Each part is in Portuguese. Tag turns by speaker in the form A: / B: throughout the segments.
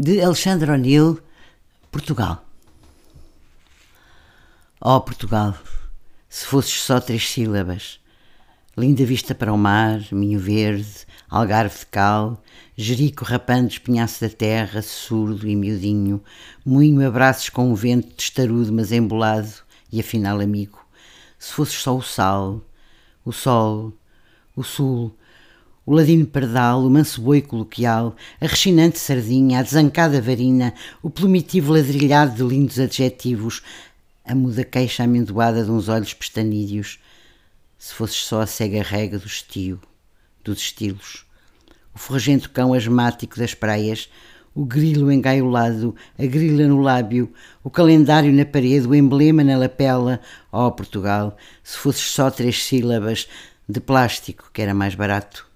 A: de Alexandre O'Neill, Portugal. Oh, Portugal, se fosses só três sílabas, linda vista para o mar, minho verde, algarve de cal, jerico rapando espinhaço da terra, surdo e miudinho, moinho abraços com um vento testarudo mas embolado, e afinal amigo, se fosses só o sal, o sol, o sul, o ladino pardal, o manso boi coloquial, a rechinante sardinha, a desancada varina, o plumitivo ladrilhado de lindos adjetivos, a muda queixa amendoada de uns olhos pestanídeos, se fosses só a cega rega do estio, dos estilos, o forragento cão asmático das praias, o grilo engaiolado, a grila no lábio, o calendário na parede, o emblema na lapela, ó oh, Portugal, se fosses só três sílabas de plástico, que era mais barato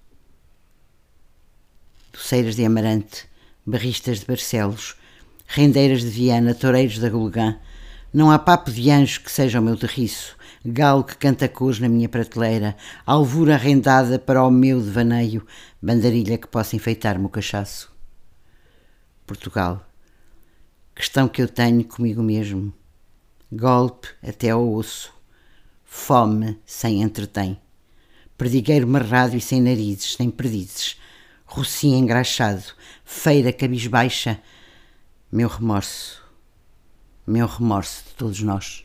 A: doceiras de Amarante, barristas de Barcelos, rendeiras de Viana, toureiros da Gulgã. Não há papo de anjo que seja o meu terriço, galo que canta cores na minha prateleira, alvura arrendada para o meu devaneio, bandarilha que possa enfeitar-me o cachaço. Portugal, questão que eu tenho comigo mesmo, golpe até ao osso, fome sem entretém, perdigueiro marrado e sem narizes, sem perdizes, rocinho engraxado, feira cabisbaixa, meu remorso, meu remorso de todos nós.